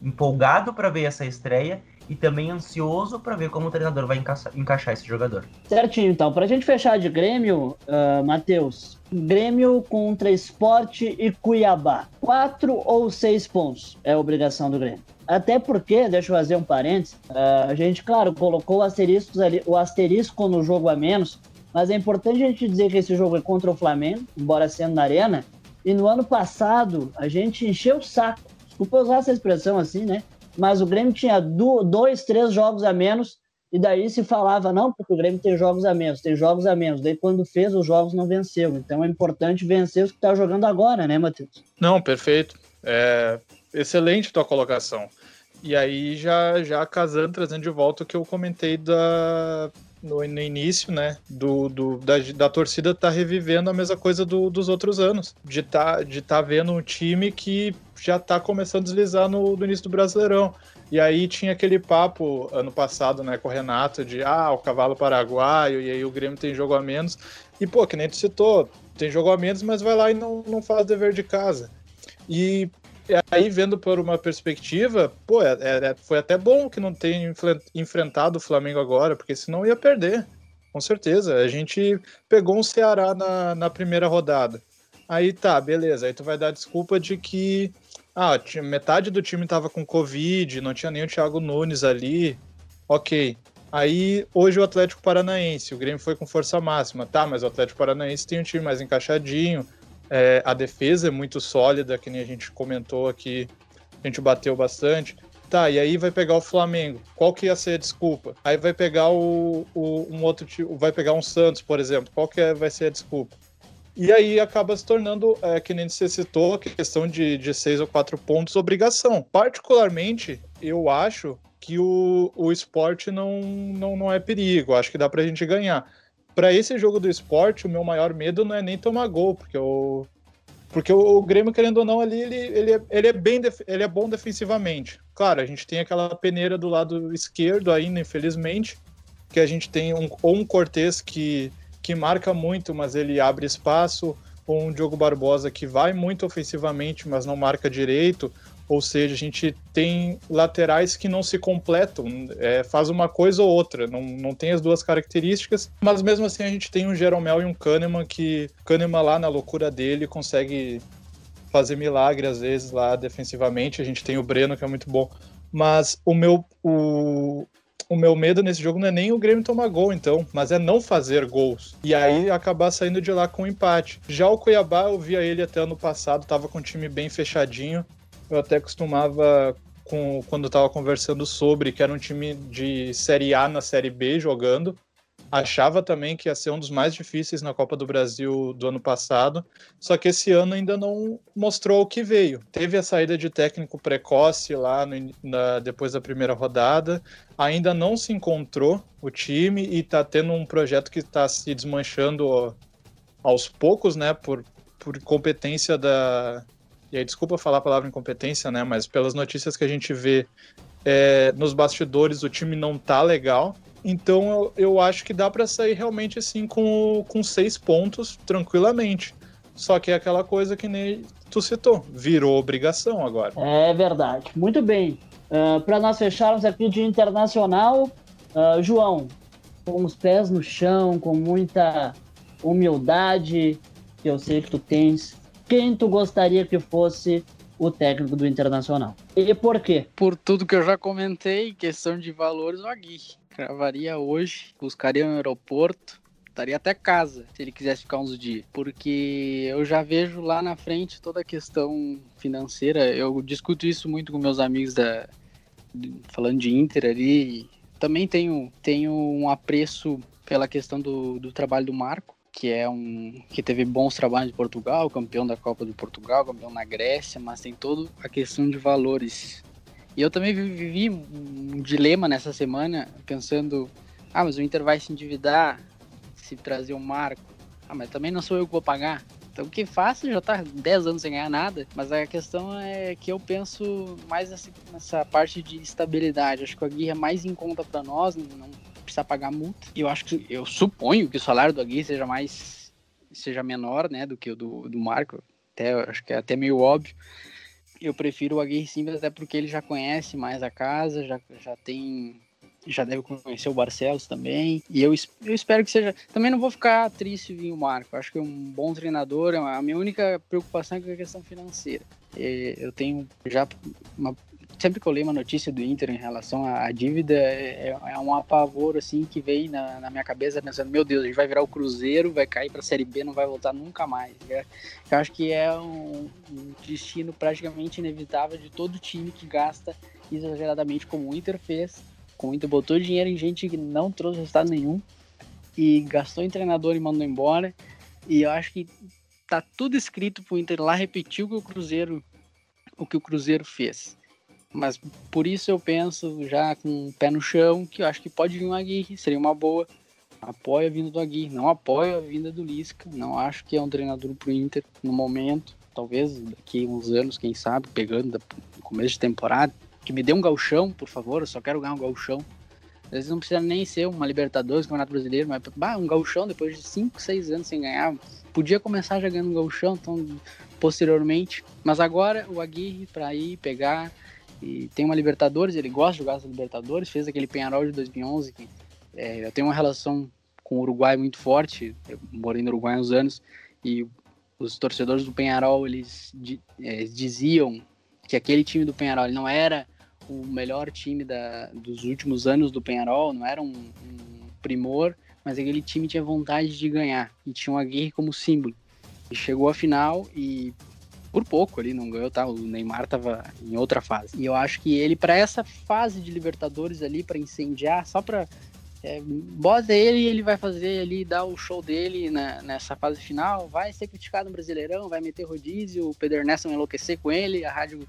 empolgado para ver essa estreia e também ansioso para ver como o treinador vai encaixar, encaixar esse jogador. Certinho, então. Para a gente fechar de Grêmio, uh, Matheus, Grêmio contra Esporte e Cuiabá. Quatro ou seis pontos é obrigação do Grêmio. Até porque, deixa eu fazer um parênteses, uh, a gente, claro, colocou asteriscos ali, o asterisco no jogo a menos, mas é importante a gente dizer que esse jogo é contra o Flamengo, embora sendo na Arena, e no ano passado a gente encheu o saco, desculpa usar essa expressão assim, né? Mas o Grêmio tinha dois, três jogos a menos e daí se falava, não, porque o Grêmio tem jogos a menos, tem jogos a menos. Daí quando fez os jogos não venceu. Então é importante vencer os que está jogando agora, né, Matheus? Não, perfeito. É excelente tua colocação. E aí já, já casando, trazendo de volta o que eu comentei da, no, no início, né? Do, do, da, da torcida tá revivendo a mesma coisa do, dos outros anos. De tá, de tá vendo um time que já tá começando a deslizar no, no início do Brasileirão. E aí tinha aquele papo ano passado, né, com o Renato, de ah, o cavalo paraguaio, e aí o Grêmio tem jogo a menos. E, pô, que nem tu citou, tem jogo a menos, mas vai lá e não, não faz dever de casa. E aí, vendo por uma perspectiva, pô, é, é, foi até bom que não tenha enfrentado o Flamengo agora, porque senão ia perder. Com certeza. A gente pegou um Ceará na, na primeira rodada. Aí tá, beleza. Aí tu vai dar desculpa de que ah, metade do time tava com Covid, não tinha nem o Thiago Nunes ali. Ok. Aí, hoje o Atlético Paranaense, o Grêmio foi com força máxima. Tá, mas o Atlético Paranaense tem um time mais encaixadinho. É, a defesa é muito sólida, que nem a gente comentou aqui. A gente bateu bastante. Tá, e aí vai pegar o Flamengo. Qual que ia ser a desculpa? Aí vai pegar o, o um outro time, vai pegar um Santos, por exemplo. Qual que é, vai ser a desculpa? E aí acaba se tornando, é, que nem você citou, a questão de, de seis ou quatro pontos, obrigação. Particularmente, eu acho que o, o esporte não, não, não é perigo. Acho que dá pra gente ganhar. Para esse jogo do esporte, o meu maior medo não é nem tomar gol, porque o, porque o, o Grêmio, querendo ou não, ali, ele, ele, é, ele, é bem ele é bom defensivamente. Claro, a gente tem aquela peneira do lado esquerdo ainda, infelizmente, que a gente tem um, ou um Cortez que que marca muito, mas ele abre espaço, ou um Diogo Barbosa que vai muito ofensivamente, mas não marca direito. Ou seja, a gente tem laterais que não se completam, é, faz uma coisa ou outra, não, não tem as duas características, mas mesmo assim a gente tem um Jeromel e um Kahneman que Kahneman lá na loucura dele consegue fazer milagre às vezes lá defensivamente, a gente tem o Breno que é muito bom, mas o meu o, o meu medo nesse jogo não é nem o Grêmio tomar gol, então, mas é não fazer gols. E aí acabar saindo de lá com um empate. Já o Cuiabá, eu via ele até ano passado, tava com um time bem fechadinho. Eu até costumava, com, quando eu tava conversando sobre, que era um time de Série A na Série B jogando achava também que ia ser um dos mais difíceis na Copa do Brasil do ano passado, só que esse ano ainda não mostrou o que veio. Teve a saída de técnico precoce lá no, na, depois da primeira rodada, ainda não se encontrou o time e está tendo um projeto que está se desmanchando aos poucos, né, por, por competência da. E aí, desculpa falar a palavra incompetência, né, mas pelas notícias que a gente vê é, nos bastidores, o time não tá legal. Então eu, eu acho que dá para sair realmente assim com, com seis pontos tranquilamente. Só que é aquela coisa que nem tu citou, virou obrigação agora. É verdade. Muito bem. Uh, ah, para nós fecharmos aqui de internacional, uh, João, com os pés no chão, com muita humildade que eu sei que tu tens, quem tu gostaria que fosse o técnico do Internacional? E por quê? Por tudo que eu já comentei, questão de valores, o Aguirre cravaria hoje, buscaria um aeroporto, estaria até casa se ele quisesse ficar uns dias. Porque eu já vejo lá na frente toda a questão financeira. Eu discuto isso muito com meus amigos da falando de Inter ali. Também tenho, tenho um apreço pela questão do, do trabalho do Marco, que é um que teve bons trabalhos em Portugal, campeão da Copa do Portugal, campeão na Grécia, mas tem toda a questão de valores e eu também vivi um dilema nessa semana, pensando: ah, mas o Inter vai se endividar se trazer um marco. Ah, mas também não sou eu que vou pagar. Então, o que faço já tá 10 anos sem ganhar nada, mas a questão é que eu penso mais nessa, parte de estabilidade. Acho que a Aguirre é mais em conta para nós, não precisa pagar multa. E eu acho que, eu suponho que o salário do Aguirre seja mais, seja menor, né, do que o do, do Marco. Até, acho que é até meio óbvio eu prefiro o Aguirre Simples até porque ele já conhece mais a casa, já, já tem. Já deve conhecer o Barcelos também. E eu, eu espero que seja. Também não vou ficar triste vir o Marco. Acho que é um bom treinador. A minha única preocupação é com a questão financeira. Eu tenho já uma sempre que eu leio uma notícia do Inter em relação à dívida, é, é, um apavoro assim que vem na, na, minha cabeça pensando, meu Deus, a gente vai virar o Cruzeiro, vai cair para a Série B, não vai voltar nunca mais. É, eu acho que é um, um, destino praticamente inevitável de todo time que gasta exageradamente como o Inter fez O Inter botou dinheiro em gente que não trouxe resultado nenhum e gastou em treinador e mandou embora. E eu acho que tá tudo escrito pro Inter lá repetir o que o Cruzeiro o que o Cruzeiro fez. Mas por isso eu penso já com o pé no chão que eu acho que pode vir um Aguirre, seria uma boa. Apoio a vinda do Aguirre, não apoio a vinda do Lisca, não acho que é um treinador pro Inter no momento, talvez daqui uns anos, quem sabe, pegando no começo de temporada, que me dê um galchão, por favor, eu só quero ganhar um galchão. Às vezes não precisa nem ser uma Libertadores, Campeonato Brasileiro, mas bah, um galchão depois de 5, 6 anos sem ganhar. Podia começar já ganhando um galchão, então, posteriormente. Mas agora o Aguirre para ir pegar e tem uma Libertadores, ele gosta de jogar essa Libertadores, fez aquele Penharol de 2011 que é, eu tenho uma relação com o Uruguai muito forte, eu morei no Uruguai há uns anos e os torcedores do Penharol eles é, diziam que aquele time do Penharol não era o melhor time da, dos últimos anos do Penharol, não era um, um primor, mas aquele time tinha vontade de ganhar e tinha um Aguirre como símbolo. E chegou à final e por pouco ali não ganhou, tá? O Neymar tava em outra fase. E eu acho que ele para essa fase de Libertadores ali para incendiar, só para é, bota ele e ele vai fazer ali, dar o show dele na, nessa fase final, vai ser criticado no Brasileirão, vai meter rodízio, o Pedro Ernesto vai enlouquecer com ele, a rádio,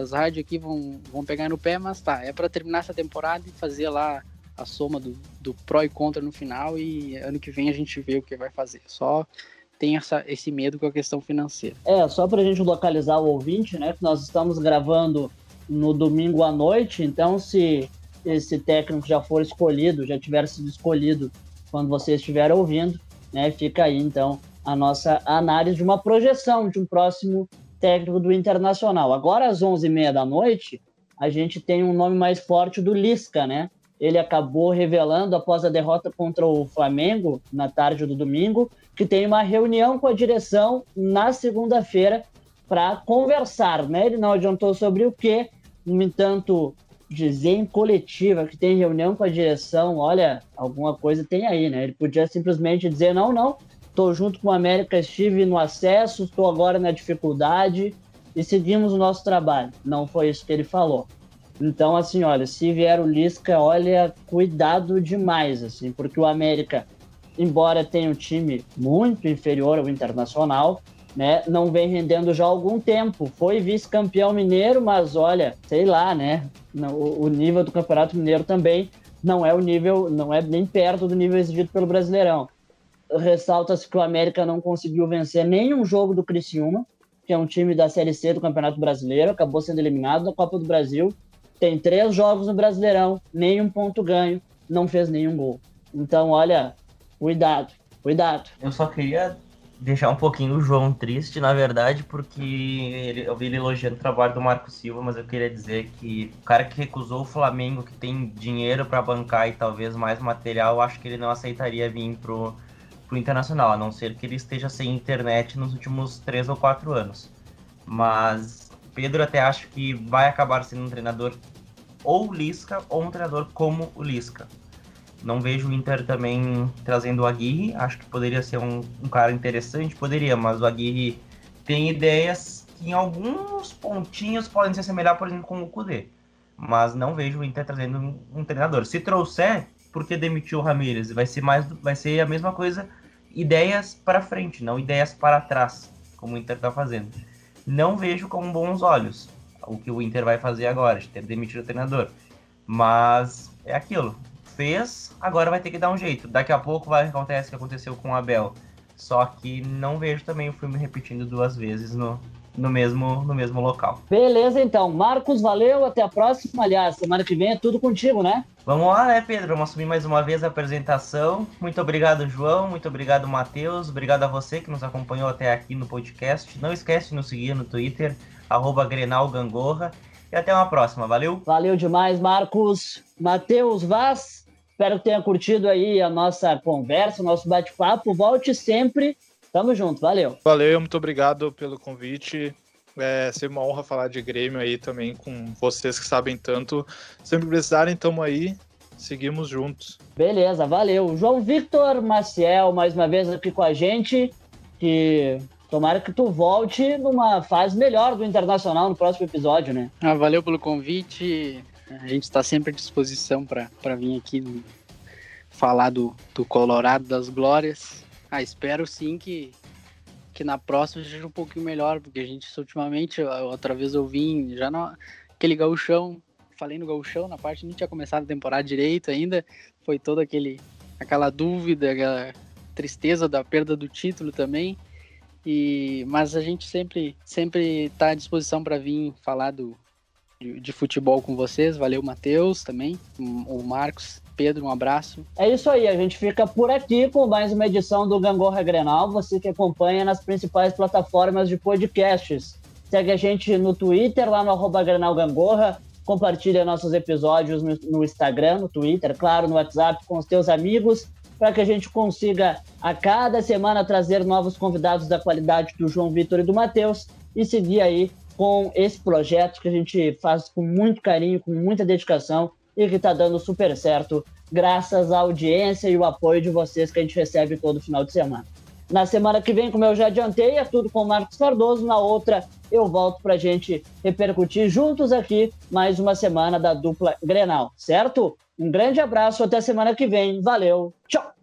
as rádios aqui vão, vão pegar no pé, mas tá, é para terminar essa temporada e fazer lá a soma do, do pró e contra no final e ano que vem a gente vê o que vai fazer. Só tem essa, esse medo com a questão financeira. É, só para a gente localizar o ouvinte, né, que nós estamos gravando no domingo à noite, então se esse técnico já for escolhido, já tiver sido escolhido quando você estiver ouvindo, né? Fica aí então a nossa análise de uma projeção de um próximo técnico do Internacional. Agora às 11h30 da noite, a gente tem um nome mais forte do Lisca, né? Ele acabou revelando após a derrota contra o Flamengo na tarde do domingo que tem uma reunião com a direção na segunda-feira para conversar, né? Ele não adiantou sobre o que, no entanto, dizer em coletiva que tem reunião com a direção, olha, alguma coisa tem aí, né? Ele podia simplesmente dizer: não, não, estou junto com o América, estive no acesso, estou agora na dificuldade e seguimos o nosso trabalho. Não foi isso que ele falou. Então, assim, olha, se vier o Lisca, olha, cuidado demais, assim, porque o América, embora tenha um time muito inferior ao Internacional, né, não vem rendendo já há algum tempo. Foi vice-campeão mineiro, mas olha, sei lá, né? O, nível do Campeonato Mineiro também não é o nível, não é nem perto do nível exigido pelo Brasileirão. Ressalta-se que o América não conseguiu vencer nenhum jogo do Criciúma, que é um time da Série C do Campeonato Brasileiro, acabou sendo eliminado da Copa do Brasil. Tem três jogos no Brasileirão, nenhum ponto ganho, não fez nenhum gol. Então, olha, cuidado, cuidado. Eu só queria deixar um pouquinho o João triste, na verdade, porque ele, eu vi ele elogiando o trabalho do Marco Silva, mas eu queria dizer que o cara que recusou o Flamengo, que tem dinheiro para bancar e talvez mais material, acho que ele não aceitaria vir pro, pro Internacional, a não ser que ele esteja sem internet nos últimos três ou quatro anos. Mas Pedro até acho que vai acabar sendo um treinador ou Lisca ou um treinador como o Lisca. Não vejo o Inter também trazendo o Aguirre. Acho que poderia ser um, um cara interessante, poderia, mas o Aguirre tem ideias que em alguns pontinhos podem se assemelhar, por exemplo, com o Kudê. Mas não vejo o Inter trazendo um, um treinador. Se trouxer, porque demitiu o Ramírez? Vai ser mais, vai ser a mesma coisa, ideias para frente, não ideias para trás, como o Inter está fazendo. Não vejo com bons olhos o que o Inter vai fazer agora, de ter demitido o treinador. Mas é aquilo fez, agora vai ter que dar um jeito. Daqui a pouco vai acontecer o que aconteceu com o Abel. Só que não vejo também o filme repetindo duas vezes no, no mesmo, no mesmo local. Beleza, então. Marcos, valeu. Até a próxima. Aliás, semana que vem é tudo contigo, né? Vamos lá, né, Pedro? Vamos assumir mais uma vez a apresentação. Muito obrigado, João. Muito obrigado, Matheus. Obrigado a você que nos acompanhou até aqui no podcast. Não esquece de nos seguir no Twitter, arroba Grenal Gangorra. E até uma próxima. Valeu? Valeu demais, Marcos. Matheus Vaz. Espero que tenha curtido aí a nossa conversa, o nosso bate-papo. Volte sempre. Tamo junto, valeu. Valeu, muito obrigado pelo convite. É sempre uma honra falar de Grêmio aí também com vocês que sabem tanto. Sempre precisarem, tamo aí. Seguimos juntos. Beleza, valeu. João Victor Maciel, mais uma vez aqui com a gente. Que tomara que tu volte numa fase melhor do Internacional no próximo episódio, né? Ah, valeu pelo convite. A gente está sempre à disposição para vir aqui no, falar do, do Colorado das Glórias. Ah, espero sim que, que na próxima seja um pouquinho melhor, porque a gente ultimamente, outra vez eu vim já naquele gauchão, falei no gauchão, na parte não tinha começado a temporada direito ainda, foi toda aquele aquela dúvida, aquela tristeza da perda do título também. E mas a gente sempre sempre está à disposição para vir falar do de, de, futebol com vocês. Valeu, Matheus também, o Marcos, Pedro, um abraço. É isso aí, a gente fica por aqui com mais uma edição do Gangorra Grenal. Você que acompanha nas principais plataformas de podcasts. Segue a gente no Twitter, lá no arroba Grenal Gangorra. Compartilha nossos episódios no, Instagram, no Twitter, claro, no WhatsApp com os teus amigos para que a gente consiga a cada semana trazer novos convidados da qualidade do João Vitor e do Matheus e seguir aí com esse projeto que a gente faz com muito carinho, com muita dedicação e que está dando super certo, graças à audiência e o apoio de vocês que a gente recebe todo final de semana. Na semana que vem, como eu já adiantei, é tudo com o Marcos Cardoso. Na outra, eu volto para a gente repercutir juntos aqui mais uma semana da dupla Grenal, certo? Um grande abraço, até semana que vem. Valeu, tchau!